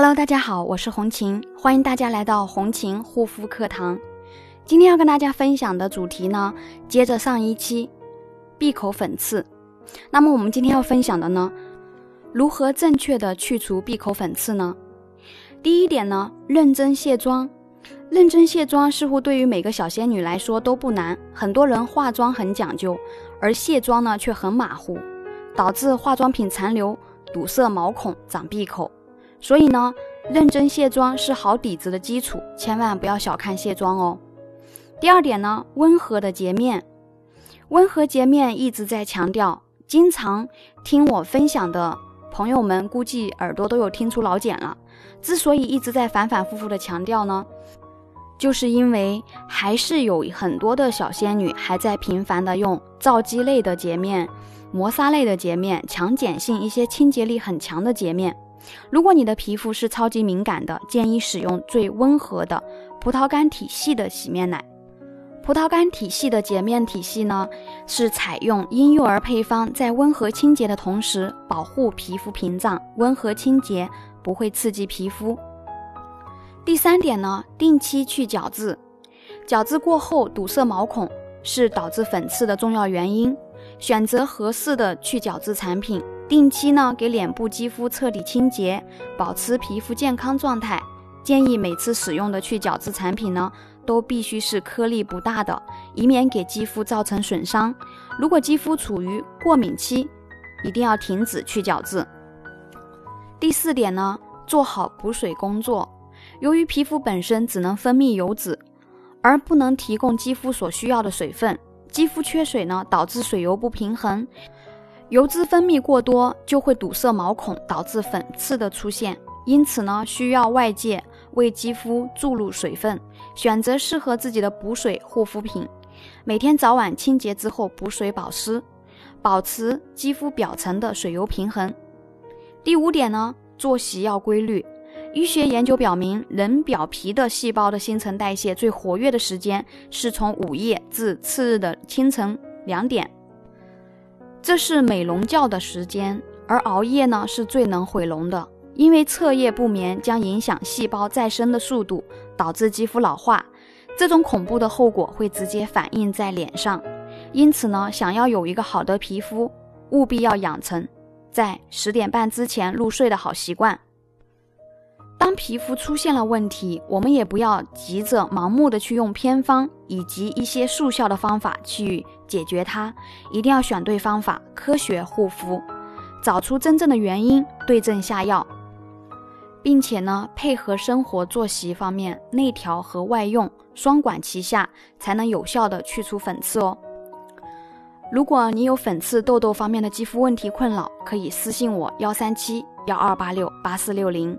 Hello，大家好，我是红琴，欢迎大家来到红琴护肤课堂。今天要跟大家分享的主题呢，接着上一期闭口粉刺。那么我们今天要分享的呢，如何正确的去除闭口粉刺呢？第一点呢，认真卸妆。认真卸妆似乎对于每个小仙女来说都不难，很多人化妆很讲究，而卸妆呢却很马虎，导致化妆品残留，堵塞毛孔，长闭口。所以呢，认真卸妆是好底子的基础，千万不要小看卸妆哦。第二点呢，温和的洁面，温和洁面一直在强调，经常听我分享的朋友们估计耳朵都有听出老茧了。之所以一直在反反复复的强调呢，就是因为还是有很多的小仙女还在频繁的用皂基类的洁面、磨砂类的洁面、强碱性一些清洁力很强的洁面。如果你的皮肤是超级敏感的，建议使用最温和的葡萄干体系的洗面奶。葡萄干体系的洁面体系呢，是采用婴幼儿配方，在温和清洁的同时，保护皮肤屏障，温和清洁不会刺激皮肤。第三点呢，定期去角质，角质过后堵塞毛孔是导致粉刺的重要原因，选择合适的去角质产品。定期呢给脸部肌肤彻底清洁，保持皮肤健康状态。建议每次使用的去角质产品呢，都必须是颗粒不大的，以免给肌肤造成损伤。如果肌肤处于过敏期，一定要停止去角质。第四点呢，做好补水工作。由于皮肤本身只能分泌油脂，而不能提供肌肤所需要的水分，肌肤缺水呢，导致水油不平衡。油脂分泌过多就会堵塞毛孔，导致粉刺的出现。因此呢，需要外界为肌肤注入水分，选择适合自己的补水护肤品。每天早晚清洁之后补水保湿，保持肌肤表层的水油平衡。第五点呢，作息要规律。医学研究表明，人表皮的细胞的新陈代谢最活跃的时间是从午夜至次日的清晨两点。这是美容觉的时间，而熬夜呢是最能毁容的，因为彻夜不眠将影响细胞再生的速度，导致肌肤老化。这种恐怖的后果会直接反映在脸上。因此呢，想要有一个好的皮肤，务必要养成在十点半之前入睡的好习惯。当皮肤出现了问题，我们也不要急着盲目的去用偏方以及一些速效的方法去解决它，一定要选对方法，科学护肤，找出真正的原因，对症下药，并且呢，配合生活作息方面内调和外用双管齐下，才能有效的去除粉刺哦。如果你有粉刺、痘痘方面的肌肤问题困扰，可以私信我幺三七幺二八六八四六零。